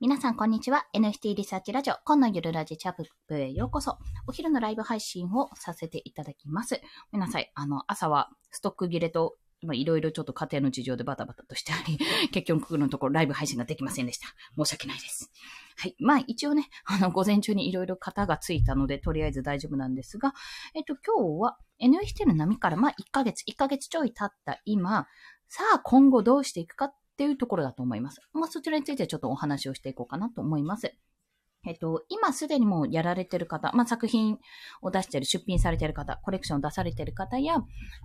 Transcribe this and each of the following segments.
皆さん、こんにちは。NFT リサーチラジオ、今のゆるラジチャップへようこそ。お昼のライブ配信をさせていただきます。ごめんなさい。あの、朝はストック切れと、いろいろちょっと家庭の事情でバタバタとしてあり、結局のところライブ配信ができませんでした。申し訳ないです。はい。まあ、一応ね、あの、午前中にいろいろ型がついたので、とりあえず大丈夫なんですが、えっと、今日は NFT の波から、まあ、1ヶ月、1ヶ月ちょい経った今、さあ、今後どうしていくかていうところだと思います。まあ、そちらについてちょっとお話をしていこうかなと思います。えっと、今すでにもうやられてる方、まあ、作品を出してる、出品されてる方、コレクションを出されてる方や、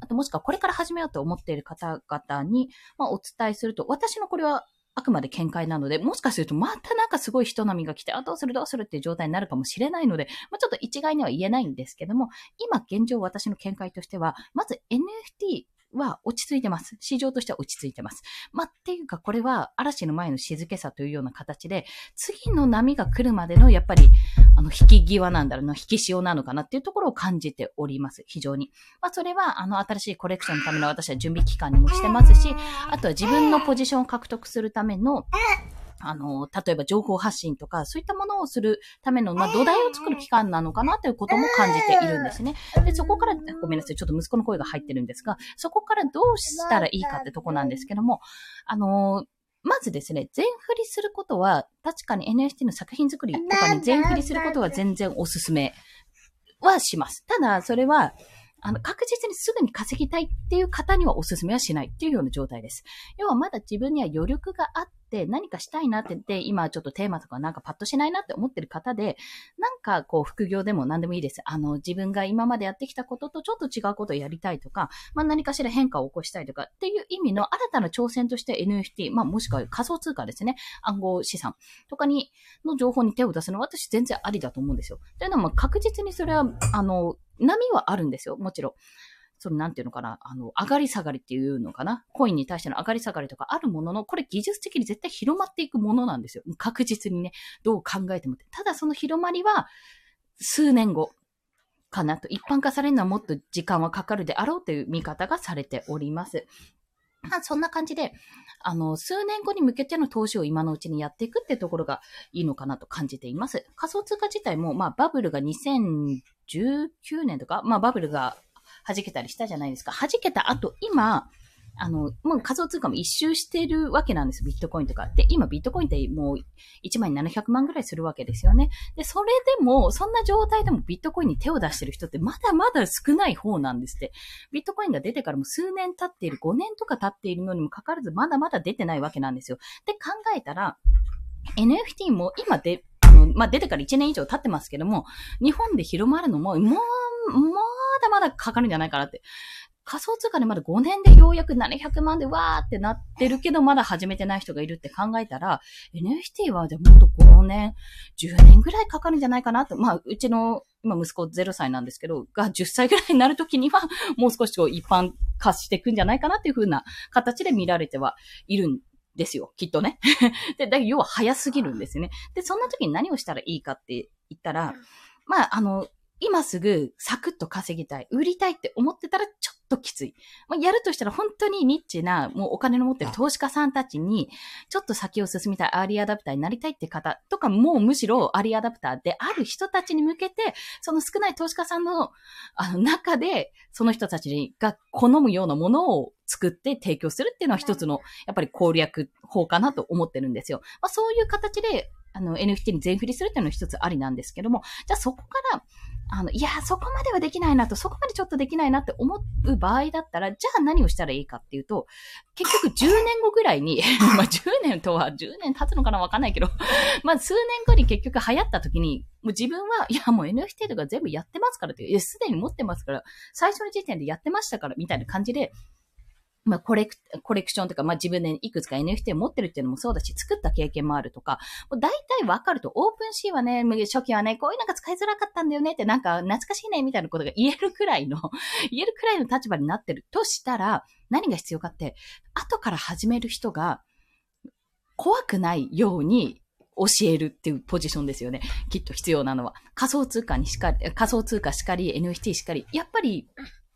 あともしくはこれから始めようと思っている方々に、まあ、お伝えすると、私のこれはあくまで見解なので、もしかするとまたなんかすごい人波が来て、あ、どうするどうするっていう状態になるかもしれないので、まあ、ちょっと一概には言えないんですけども、今現状私の見解としては、まず NFT は落ち着いてます。市場としては落ち着いてます。まあ、っていうか、これは嵐の前の静けさというような形で、次の波が来るまでの、やっぱり、あの、引き際なんだろうな、引き潮なのかなっていうところを感じております。非常に。まあ、それは、あの、新しいコレクションのための私は準備期間にもしてますし、あとは自分のポジションを獲得するための、あの、例えば情報発信とか、そういったものをするための、まあ、土台を作る期間なのかなということも感じているんですね。で、そこから、ごめんなさい、ちょっと息子の声が入ってるんですが、そこからどうしたらいいかってとこなんですけども、あの、まずですね、全振りすることは、確かに NFT の作品作りとかに全振りすることは全然おすすめはします。ただ、それは、あの、確実にすぐに稼ぎたいっていう方にはお勧めはしないっていうような状態です。要はまだ自分には余力があって何かしたいなって言って、今ちょっとテーマとかなんかパッとしないなって思ってる方で、なんかこう副業でも何でもいいです。あの、自分が今までやってきたこととちょっと違うことをやりたいとか、まあ何かしら変化を起こしたいとかっていう意味の新たな挑戦として NFT、まあもしくは仮想通貨ですね。暗号資産とかに、の情報に手を出すのは私全然ありだと思うんですよ。というのも確実にそれは、あの、波はあるんですよ。もちろん。そのなんていうのかな、あの、上がり下がりっていうのかな。コインに対しての上がり下がりとかあるものの、これ技術的に絶対広まっていくものなんですよ。確実にね、どう考えても。ただその広まりは、数年後かなと。一般化されるのはもっと時間はかかるであろうという見方がされております。まあ、そんな感じで、あの、数年後に向けての投資を今のうちにやっていくってところがいいのかなと感じています。仮想通貨自体も、まあ、バブルが2019年とか、まあ、バブルが弾けたりしたじゃないですか。弾けた後、今、あの、もう仮想通貨も一周してるわけなんです、ビットコインとか。で、今ビットコインってもう1万700万ぐらいするわけですよね。で、それでも、そんな状態でもビットコインに手を出してる人ってまだまだ少ない方なんですって。ビットコインが出てからも数年経っている、5年とか経っているのにもかかわらず、まだまだ出てないわけなんですよ。で、考えたら、NFT も今で、あの、まあ、出てから1年以上経ってますけども、日本で広まるのも、もう、もう、だまだかかるんじゃないかなって。仮想通貨でまだ5年でようやく700万でわーってなってるけど、まだ始めてない人がいるって考えたら、NFT はでもっと5年、10年ぐらいかかるんじゃないかなって。まあ、うちの、今息子0歳なんですけど、が10歳ぐらいになるときには、もう少しこう一般化していくんじゃないかなっていう風な形で見られてはいるんですよ。きっとね。で、だ要は早すぎるんですよね。で、そんな時に何をしたらいいかって言ったら、まあ、あの、今すぐサクッと稼ぎたい、売りたいって思ってたらちょっときつい。まあ、やるとしたら本当にニッチな、もうお金の持ってる投資家さんたちに、ちょっと先を進みたい、アーリーアダプターになりたいって方とか、もうむしろアーリーアダプターである人たちに向けて、その少ない投資家さんのあの中で、その人たちが好むようなものを作って提供するっていうのは一つの、やっぱり攻略法かなと思ってるんですよ。まあ、そういう形で、あの、NFT に全振りするっていうのは一つありなんですけども、じゃあそこから、あの、いや、そこまではできないなと、そこまでちょっとできないなって思う場合だったら、じゃあ何をしたらいいかっていうと、結局10年後ぐらいに まあ10年とは10年経つのかなわかんないけど まあ数年後に結局流行った時に、もう自分は、いやもう NFT とか全部やってますからって、いや、すでに持ってますから、最初の時点でやってましたから、みたいな感じで、まあ、コレク、コレクションとか、まあ、自分でいくつか NFT を持ってるっていうのもそうだし、作った経験もあるとか、もう大体わかると、オープンシーはね、初期はね、こういうのが使いづらかったんだよねって、なんか懐かしいね、みたいなことが言えるくらいの 言えるくらいの立場になってるとしたら、何が必要かって、後から始める人が、怖くないように教えるっていうポジションですよね。きっと必要なのは。仮想通貨にしか、仮想通貨しかり、NFT しかり、やっぱり、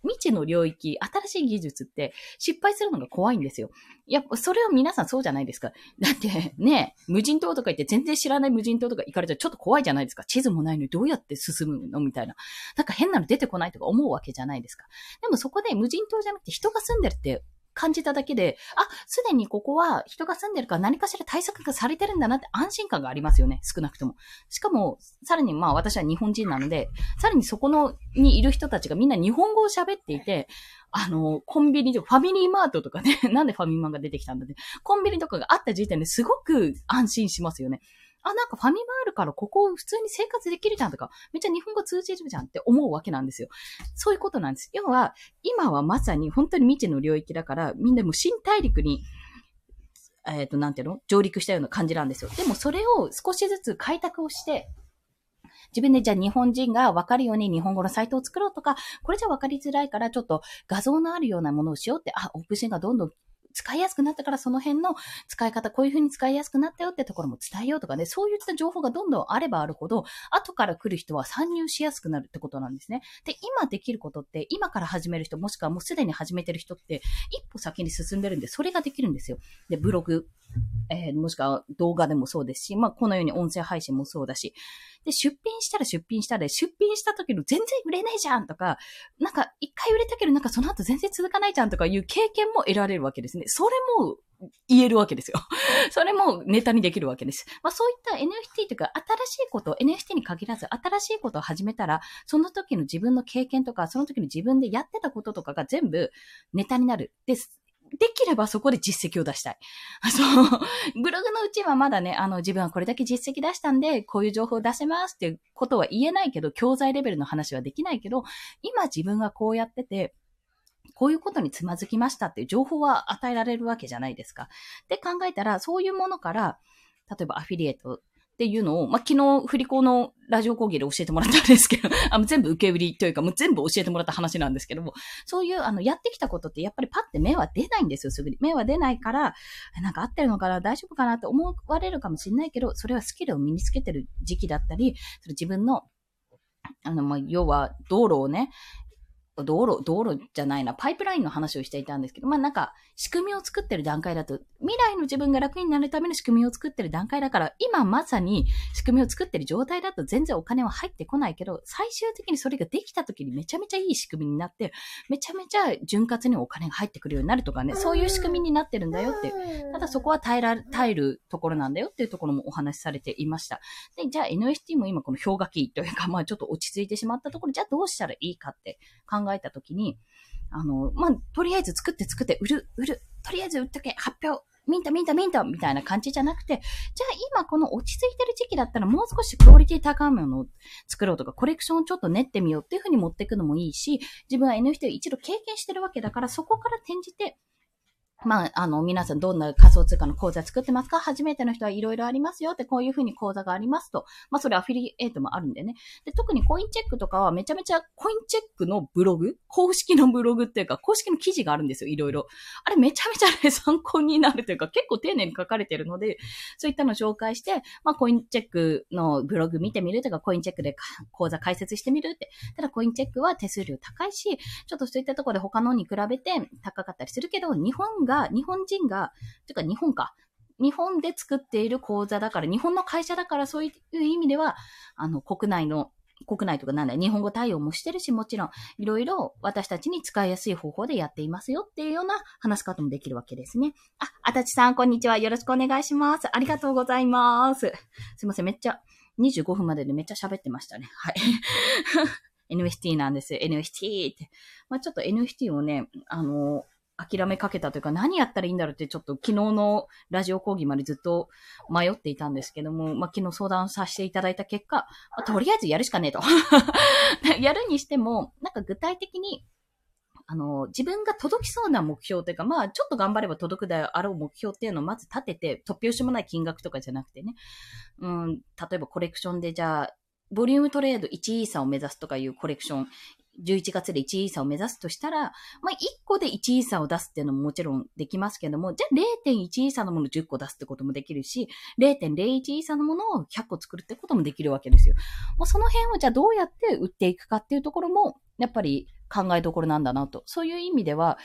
未知の領域、新しい技術って失敗するのが怖いんですよ。いや、それは皆さんそうじゃないですか。だって、ね、無人島とか行って全然知らない無人島とか行かれたらちょっと怖いじゃないですか。地図もないのにどうやって進むのみたいな。なんか変なの出てこないとか思うわけじゃないですか。でもそこで無人島じゃなくて人が住んでるって感じただけで、あ、すでにここは人が住んでるから何かしら対策がされてるんだなって安心感がありますよね。少なくとも。しかも、さらにまあ私は日本人なので、さらにそこのにいる人たちがみんな日本語を喋っていて、あの、コンビニとか、ファミリーマートとかね、なんでファミマが出てきたんだって、コンビニとかがあった時点ですごく安心しますよね。あ、なんかファミマあるからここ普通に生活できるじゃんとか、めっちゃ日本語通じるじゃんって思うわけなんですよ。そういうことなんです。要は、今はまさに本当に未知の領域だから、みんなも新大陸に、えっ、ー、と、なんていうの？上陸したような感じなんですよ。でもそれを少しずつ開拓をして、自分でじゃあ日本人がわかるように日本語のサイトを作ろうとか、これじゃわかりづらいからちょっと画像のあるようなものをしようって、あ、オプションがどんどん使いやすくなったからその辺の使い方、こういう風に使いやすくなったよってところも伝えようとかね、そういった情報がどんどんあればあるほど、後から来る人は参入しやすくなるってことなんですね。で、今できることって、今から始める人、もしくはもうすでに始めてる人って、一歩先に進んでるんで、それができるんですよ。で、ブログ、えー、もしくは動画でもそうですし、まあ、このように音声配信もそうだし、で、出品したら出品したで、出品した時の全然売れないじゃんとか、なんか一回売れたけどなんかその後全然続かないじゃんとかいう経験も得られるわけですね。それも言えるわけですよ。それもネタにできるわけです。まあそういった NFT というか新しいことを、NFT に限らず新しいことを始めたら、その時の自分の経験とか、その時の自分でやってたこととかが全部ネタになる。です。できればそこで実績を出したい。そう。ブログのうちはまだね、あの、自分はこれだけ実績出したんで、こういう情報を出せますっていうことは言えないけど、教材レベルの話はできないけど、今自分がこうやってて、こういうことにつまずきましたっていう情報は与えられるわけじゃないですか。って考えたら、そういうものから、例えばアフィリエイトっていうのを、まあ、昨日、振り子のラジオ講義で教えてもらったんですけど、あの全部受け売りというか、もう全部教えてもらった話なんですけども、そういう、あの、やってきたことって、やっぱりパッて目は出ないんですよ、すぐに。目は出ないから、なんか合ってるのかな、大丈夫かなって思われるかもしれないけど、それはスキルを身につけてる時期だったり、それ自分のあの、まあ、要は、道路をね、道路、道路じゃないな、パイプラインの話をしていたんですけど、まあなんか、仕組みを作ってる段階だと、未来の自分が楽になるための仕組みを作ってる段階だから、今まさに仕組みを作ってる状態だと全然お金は入ってこないけど、最終的にそれができた時にめちゃめちゃいい仕組みになって、めちゃめちゃ潤滑にお金が入ってくるようになるとかね、そういう仕組みになってるんだよってただそこは耐えら、耐えるところなんだよっていうところもお話しされていました。で、じゃあ NFT も今この氷河期というか、まあちょっと落ち着いてしまったところ、じゃあどうしたらいいかって考えた時に、あの、まあ、とりあえず作って作って、売る、売る、とりあえず売っとけ、発表、ミンタ、ミンタ、ミンタ、みたいな感じじゃなくて、じゃあ今この落ち着いてる時期だったらもう少しクオリティ高いものを作ろうとか、コレクションをちょっと練ってみようっていうふうに持っていくのもいいし、自分は NFT を一度経験してるわけだから、そこから転じて、まあ、あの、皆さんどんな仮想通貨の講座作ってますか？初めての人はいろいろありますよって、こういうふうに講座がありますと。まあ、それアフィリエイトもあるんでね。で、特にコインチェックとかはめちゃめちゃコインチェックのブログ？公式のブログっていうか、公式の記事があるんですよ、いろいろ。あれめちゃめちゃね、参考になるというか、結構丁寧に書かれてるので、そういったのを紹介して、まあ、コインチェックのブログ見てみるとか、コインチェックで講座解説してみるって。ただ、コインチェックは手数料高いし、ちょっとそういったところで他のに比べて高かったりするけど、日本が、日本人が、てか日本か。日本で作っている講座だから、日本の会社だからそういう意味では、あの、国内の、国内とかなんだ日本語対応もしてるし、もちろん、いろいろ私たちに使いやすい方法でやっていますよっていうような話し方もできるわけですね。あ、あたちさん、こんにちは。よろしくお願いします。ありがとうございます。すいません、めっちゃ、25分まででめっちゃ喋ってましたね。はい。NFT なんです。NFT って。まあちょっと NFT をね、あの諦めかけたというか、何やったらいいんだろうって、ちょっと昨日のラジオ講義までずっと迷っていたんですけども、まあ、昨日相談させていただいた結果、まあ、とりあえずやるしかねえと。やるにしても、なんか具体的に、あの、自分が届きそうな目標というか、まあ、ちょっと頑張れば届くであろう目標っていうのをまず立てて、突拍子もない金額とかじゃなくてね、うん、例えばコレクションでじゃあ、ボリュームトレード1イーサを目指すとかいうコレクション11月で1位差を目指すとしたら、まあ、1個で1位差を出すっていうのももちろんできますけども、じゃあ0.1イーサのものを10個出すってこともできるし、0.01イーサのものを100個作るってこともできるわけですよ。もうその辺をじゃあどうやって売っていくかっていうところも、やっぱり考えどころなんだなと。そういう意味では、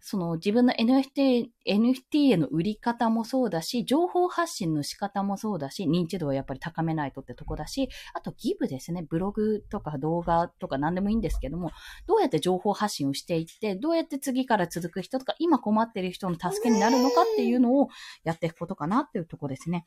その自分の NFT、NFT への売り方もそうだし、情報発信の仕方もそうだし、認知度をやっぱり高めないとってとこだし、あとギブですね。ブログとか動画とか何でもいいんですけども、どうやって情報発信をしていって、どうやって次から続く人とか、今困ってる人の助けになるのかっていうのをやっていくことかなっていうとこですね。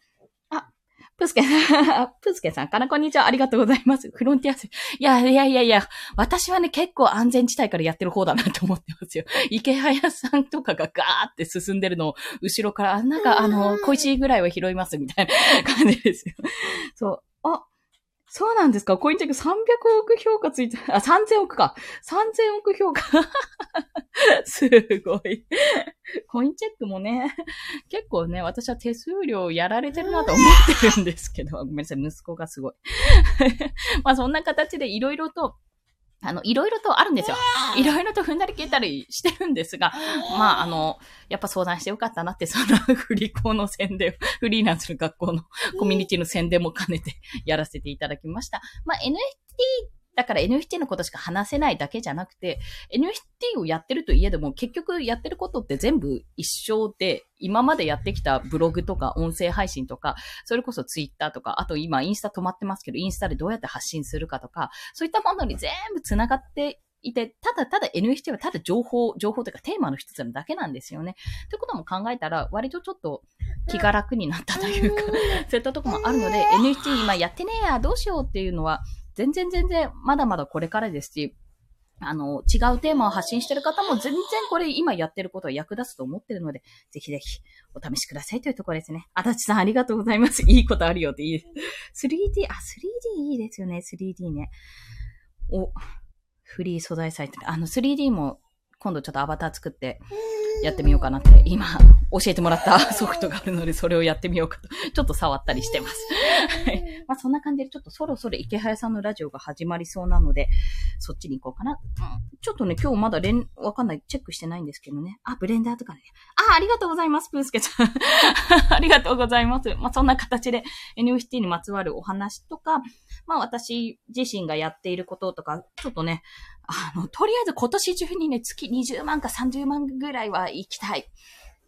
プスケさん、プスケさん、かなこんにちは。ありがとうございます。フロンティアス。いや、いやいやいや、私はね、結構安全地帯からやってる方だなと思ってますよ。池早さんとかがガーって進んでるのを、後ろから、なんか、あの、小石ぐらいは拾いますみたいな感じですよ。そう。あ、そうなんですか？コインチェック300億評価ついて、あ、3000億か。3000億評価。すごい。コインチェックもね、結構ね、私は手数料やられてるなと思ってるんですけど、ごめんなさい、息子がすごい。まあそんな形でいろいろとあの、いろいろとあるんですよ。いろいろと踏んだり消えたりしてるんですが、まあ、あの、やっぱ相談してよかったなって、その振り子の宣伝、フリーランスの学校のコミュニティの宣伝も兼ねてやらせていただきました。まあ、NFT だから NFT のことしか話せないだけじゃなくて、NFT をやってるといえども、結局やってることって全部一緒で、今までやってきたブログとか音声配信とか、それこそ Twitter とか、あと今インスタ止まってますけど、インスタでどうやって発信するかとか、そういったものに全部繋がっていて、ただただ NFT はただ情報、情報というかテーマの一つなだけなんですよね。ということも考えたら、割とちょっと気が楽になったというか、そういったとこもあるので、NFT 今やってねえや、どうしようっていうのは、全然全然まだまだこれからですし、あの、違うテーマを発信してる方も全然これ今やってることは役立つと思ってるので、ぜひぜひお試しくださいというところですね。あたちさんありがとうございます。いいことあるよっていいです。3D、あ、3D いいですよね、3D ね。お、フリー素材サイト。あの 3D も今度ちょっとアバター作ってやってみようかなって、今教えてもらった ソフトがあるので、それをやってみようかと、ちょっと触ったりしてます。はい。まあそんな感じで、ちょっとそろそろ池早さんのラジオが始まりそうなので、そっちに行こうかな。うん、ちょっとね、今日まだ連、わかんない、チェックしてないんですけどね。あ、ブレンダーとかね。あ、ありがとうございます、プースケさん。ありがとうございます。まあそんな形で NFT にまつわるお話とか、まあ私自身がやっていることとか、ちょっとね、あの、とりあえず今年中にね、月20万か30万ぐらいは行きたい。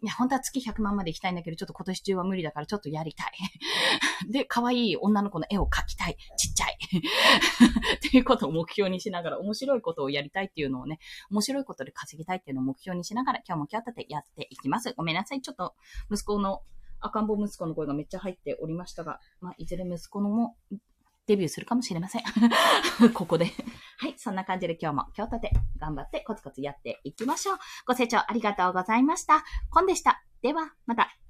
いや、本当は月100万まで行きたいんだけど、ちょっと今年中は無理だからちょっとやりたい。で、可愛い女の子の絵を描きたい。ちっちゃい。っていうことを目標にしながら、面白いことをやりたいっていうのをね、面白いことで稼ぎたいっていうのを目標にしながら、今日も今日立てやっていきます。ごめんなさい。ちょっと、息子の、赤ん坊息子の声がめっちゃ入っておりましたが、まあ、いずれ息子のも、デビューするかもしれません。ここで。はい、そんな感じで今日も今日とて頑張ってコツコツやっていきましょう。ご清聴ありがとうございました。コンでした。では、また。